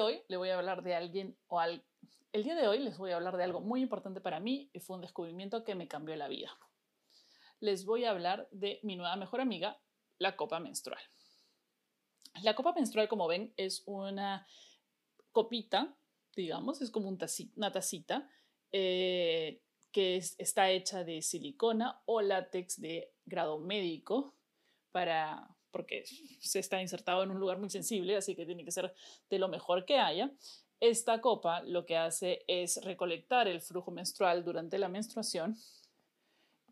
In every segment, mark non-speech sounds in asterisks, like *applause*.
hoy le voy a hablar de alguien o al... El día de hoy les voy a hablar de algo muy importante para mí y fue un descubrimiento que me cambió la vida. Les voy a hablar de mi nueva mejor amiga, la copa menstrual. La copa menstrual, como ven, es una copita, digamos, es como una tacita eh, que está hecha de silicona o látex de grado médico para porque se está insertado en un lugar muy sensible, así que tiene que ser de lo mejor que haya. Esta copa lo que hace es recolectar el flujo menstrual durante la menstruación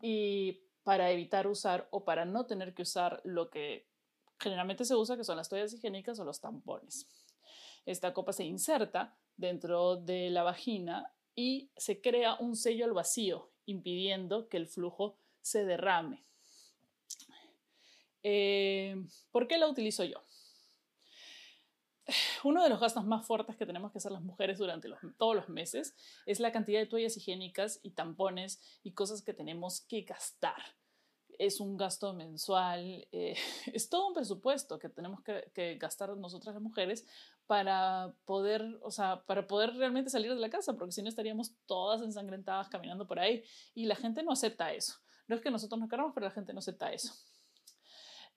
y para evitar usar o para no tener que usar lo que generalmente se usa, que son las toallas higiénicas o los tampones. Esta copa se inserta dentro de la vagina y se crea un sello al vacío, impidiendo que el flujo se derrame. Eh, ¿Por qué la utilizo yo? *sighs* Uno de los gastos más fuertes que tenemos que hacer las mujeres durante todos los meses es la cantidad de toallas higiénicas y tampones y cosas que tenemos que gastar. Es un gasto mensual, eh, *laughs* es todo un presupuesto que tenemos que, gastar nosotras las mujeres para poder, o sea, para poder realmente salir de la casa, porque si no estaríamos todas ensangrentadas caminando por ahí y la gente no acepta eso. No es que nosotros nos queramos, pero la gente no acepta eso.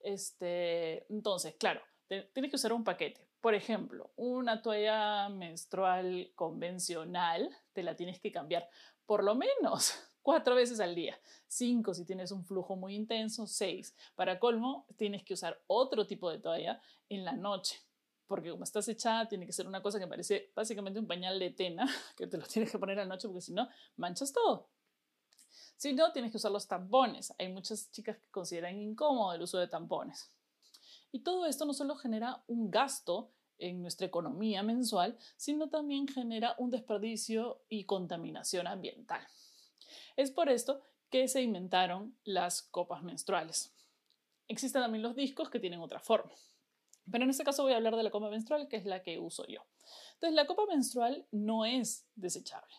Este, entonces, claro, tienes que usar un paquete. Por ejemplo, una toalla menstrual convencional te la tienes que cambiar por lo menos *laughs* cuatro veces al día. Cinco si tienes un flujo muy intenso, seis. Para colmo, tienes que usar otro tipo de toalla en la noche. Porque como estás echada, tiene que ser una cosa que parece básicamente un pañal de tena, *laughs* que te lo tienes que poner a la noche porque si no, manchas todo. Si no, tienes que usar los tampones. Hay muchas chicas que consideran incómodo el uso de tampones. Y todo esto no solo genera un gasto en nuestra economía mensual, sino también genera un desperdicio y contaminación ambiental. Es por esto que se inventaron las copas menstruales. Existen también los discos que tienen otra forma. Pero en este caso voy a hablar de la copa menstrual, que es la que uso yo. Entonces, la copa menstrual no es desechable.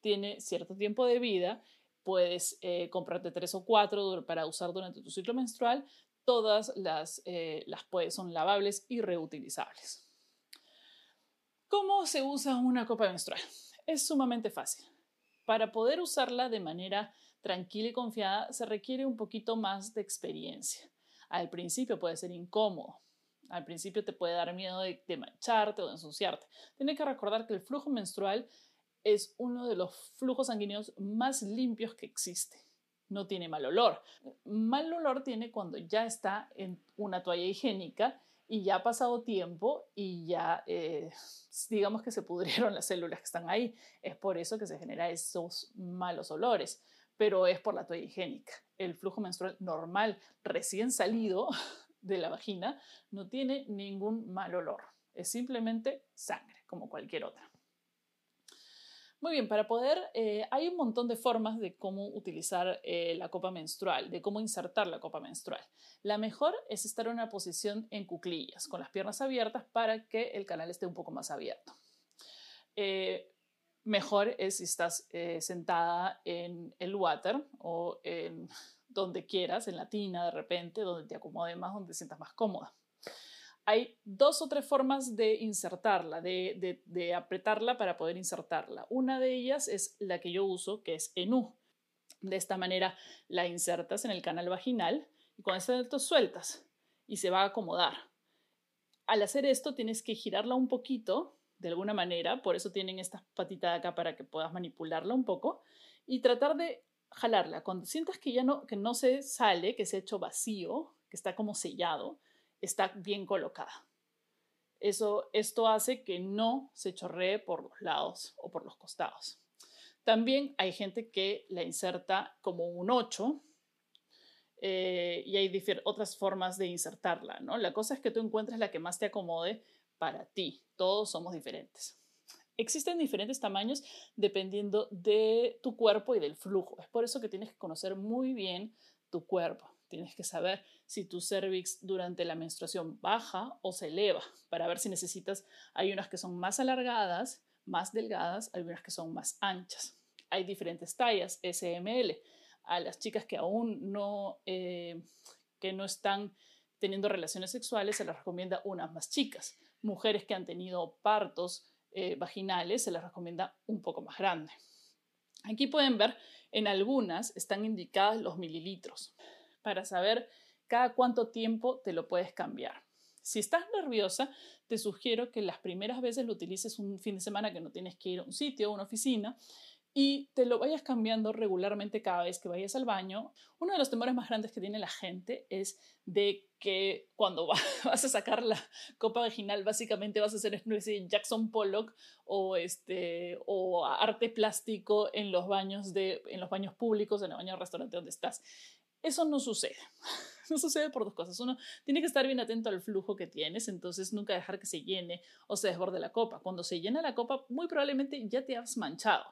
Tiene cierto tiempo de vida puedes eh, comprarte tres o cuatro para usar durante tu ciclo menstrual. Todas las, eh, las son lavables y reutilizables. ¿Cómo se usa una copa menstrual? Es sumamente fácil. Para poder usarla de manera tranquila y confiada se requiere un poquito más de experiencia. Al principio puede ser incómodo. Al principio te puede dar miedo de, de mancharte o de ensuciarte. Tienes que recordar que el flujo menstrual es uno de los flujos sanguíneos más limpios que existe. No tiene mal olor. Mal olor tiene cuando ya está en una toalla higiénica y ya ha pasado tiempo y ya eh, digamos que se pudrieron las células que están ahí. Es por eso que se genera esos malos olores, pero es por la toalla higiénica. El flujo menstrual normal, recién salido *laughs* de la vagina, no tiene ningún mal olor. Es simplemente sangre, como cualquier otra. Muy bien, para poder, eh, hay un montón de formas de cómo utilizar eh, la copa menstrual, de cómo insertar la copa menstrual. La mejor es estar en una posición en cuclillas, con las piernas abiertas para que el canal esté un poco más abierto. Eh, mejor es si estás sentada en el water o en *laughs* donde quieras, en la tina de repente, donde te acomode más, donde te sientas más cómoda hay dos o tres formas de insertarla, de, apretarla para poder insertarla. Una de ellas es la que yo uso, que es en U. De esta manera la insertas en el canal vaginal y cuando está dentro sueltas y se va a acomodar. Al hacer esto tienes que girarla un poquito de alguna manera, por eso tienen esta patita de acá para que puedas manipularla un poco y tratar de jalarla. Cuando sientas que ya no, que no se sale, que se ha hecho vacío, que está como sellado, está bien colocada. Eso, esto hace que no se chorree por los lados o por los costados. También hay gente que la inserta como un 8 eh, y hay otras formas de insertarla. ¿no? La cosa es que tú encuentres la que más te acomode para ti. Todos somos diferentes. Existen diferentes tamaños dependiendo de tu cuerpo y del flujo. Es por eso que tienes que conocer muy bien tu cuerpo. Tienes que saber si tu cervix durante la menstruación baja o se eleva para ver si necesitas. Hay unas que son más alargadas, más delgadas, hay unas que son más anchas. Hay diferentes tallas, SML. A las chicas que aún no, eh, que no están teniendo relaciones sexuales se les recomienda unas más chicas. Mujeres que han tenido partos eh, vaginales se les recomienda un poco más grande. Aquí pueden ver, en algunas están indicadas los mililitros para saber cada cuánto tiempo te lo puedes cambiar. Si estás nerviosa, te sugiero que las primeras veces lo utilices un fin de semana que no tienes que ir a un sitio o una oficina y te lo vayas cambiando regularmente cada vez que vayas al baño. Uno de los temores más grandes que tiene la gente es de que cuando *laughs* vas a sacar la copa vaginal básicamente vas a hacer Jackson Pollock o, este, o arte plástico en los, baños de, en los baños públicos, en el baño del restaurante donde estás. Eso no sucede. *laughs* No sucede por dos cosas. Uno, tiene que estar bien atento al flujo que tienes, entonces nunca dejar que se llene o se desborde la copa. Cuando se llena la copa, muy probablemente ya te has manchado.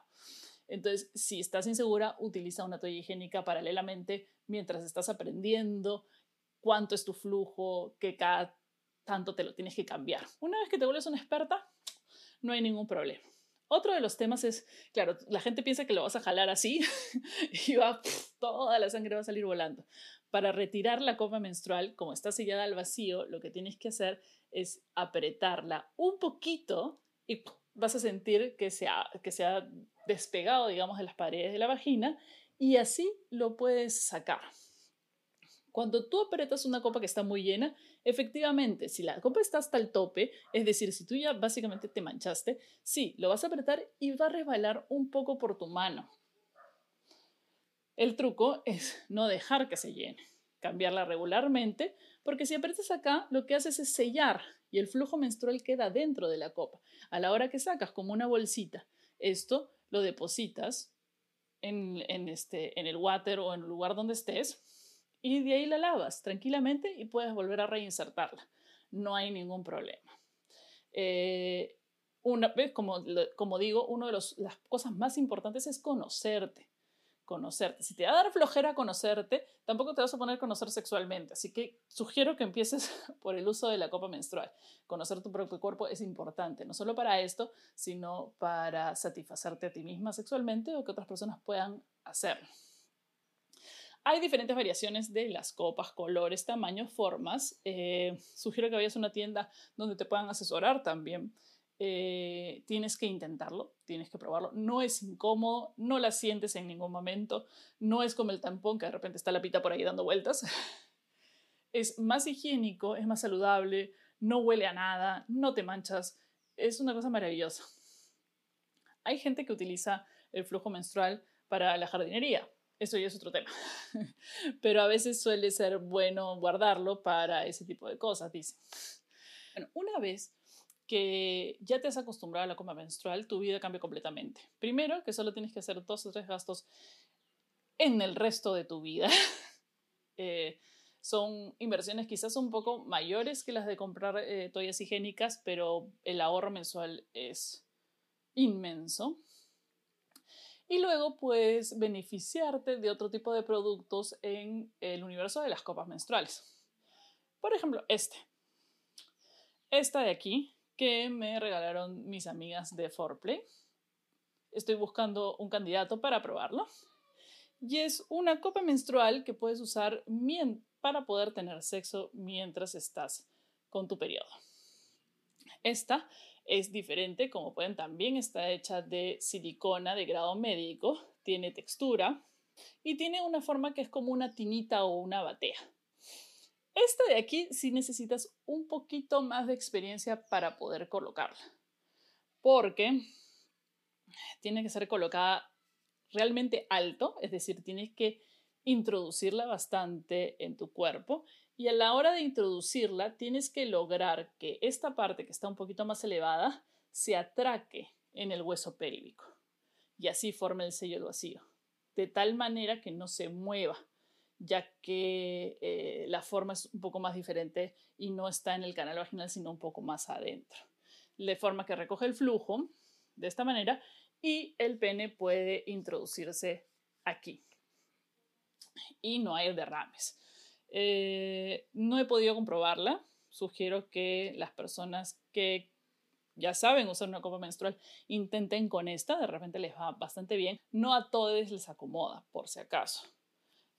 Entonces, si estás insegura, utiliza una toalla higiénica paralelamente mientras estás aprendiendo cuánto es tu flujo, que cada tanto te lo tienes que cambiar. Una vez que te vuelves una experta, no hay ningún problema. Otro de los temas es, claro, la gente piensa que lo vas a jalar así *laughs* y va, toda la sangre va a salir volando. Para retirar la copa menstrual, como está sellada al vacío, lo que tienes que hacer es apretarla un poquito y vas a sentir que se, que se ha despegado, digamos, de las paredes de la vagina y así lo puedes sacar. Cuando tú apretas una copa que está muy llena, efectivamente, si la copa está hasta el tope, es decir, si tú ya básicamente te manchaste, sí, lo vas a apretar y va a resbalar un poco por tu mano. El truco es no dejar que se llene, cambiarla regularmente, porque si apretas acá, lo que haces es sellar y el flujo menstrual queda dentro de la copa. A la hora que sacas como una bolsita, esto lo depositas en, este, en el water o en el lugar donde estés y de ahí la lavas tranquilamente y puedes volver a reinsertarla. No hay ningún problema. Eh, una vez, como, como digo, una de las cosas más importantes es conocerte conocerte. Si te va a dar flojera conocerte, tampoco te vas a poner a conocer sexualmente. Así que sugiero que empieces *laughs* por el uso de la copa menstrual. Conocer tu propio cuerpo es importante, no solo para esto, sino para satisfacerte a ti misma sexualmente o que otras personas puedan hacerlo. Hay diferentes variaciones de las copas, colores, tamaños, formas. Eh, sugiero que vayas a una tienda donde te puedan asesorar también eh, tienes que intentarlo, tienes que probarlo. No es incómodo, no la sientes en ningún momento, no es como el tampón que de repente está la pita por ahí dando vueltas. *laughs* Es más higiénico, es más saludable, no huele a nada, no te manchas, es una cosa maravillosa. Hay gente que utiliza el flujo menstrual para la jardinería, eso ya es otro tema, *laughs* pero a veces suele ser bueno guardarlo para ese tipo de cosas, dice. Bueno, una vez que ya te has acostumbrado a la coma menstrual, tu vida cambia completamente. Primero, que solo tienes que hacer dos o tres gastos en el resto de tu vida. *laughs* Eh, son inversiones quizás un poco mayores que las de comprar eh, toallas higiénicas, pero el ahorro mensual es inmenso. Y luego puedes beneficiarte de otro tipo de productos en el universo de las copas menstruales. Por ejemplo, este. Esta de aquí que me regalaron mis amigas de Forplay. Estoy buscando un candidato para probarlo. Y es una copa menstrual que puedes usar para poder tener sexo mientras estás con tu periodo. Esta es diferente, como pueden también está hecha de silicona de grado médico, tiene textura y tiene una forma que es como una tinita o una batea. Esta de aquí sí necesitas un poquito más de experiencia para poder colocarla, porque tiene que ser colocada realmente alto, es decir, tienes que introducirla bastante en tu cuerpo y a la hora de introducirla tienes que lograr que esta parte que está un poquito más elevada se atraque en el hueso pélvico y así forme el sello del vacío, de tal manera que no se mueva ya que eh, la forma es un poco más diferente y no está en el canal vaginal, sino un poco más adentro. De forma que recoge el flujo de esta manera y el pene puede introducirse aquí. Y no hay derrames. Eh, no he podido comprobarla. Sugiero que las personas que ya saben usar una copa menstrual, intenten con esta, de repente les va bastante bien. No a todos les acomoda, por si acaso.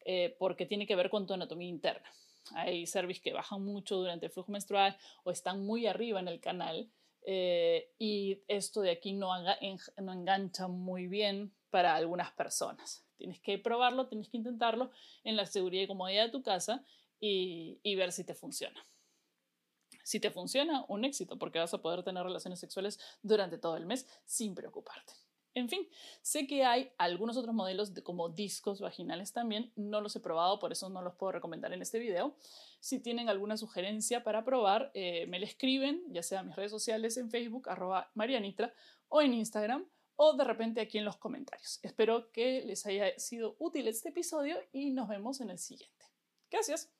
Eh, porque tiene que ver con tu anatomía interna. hay cervix que bajan mucho durante el flujo menstrual o están muy arriba en el canal. Eh, y esto de aquí no, no engancha muy bien para algunas personas. Tienes que probarlo, tienes que intentarlo en la seguridad y comodidad de tu casa y, ver si te funciona. Si te funciona, un éxito, porque vas a poder tener relaciones sexuales durante todo el mes sin preocuparte. En fin, sé que hay algunos otros modelos de, como discos vaginales también, no los he probado, por eso no los puedo recomendar en este video. Si tienen alguna sugerencia para probar, eh, me la escriben, ya sea en mis redes sociales, en Facebook, arroba Marianitra, o en Instagram, o de repente aquí en los comentarios. Espero que les haya sido útil este episodio y nos vemos en el siguiente. Gracias.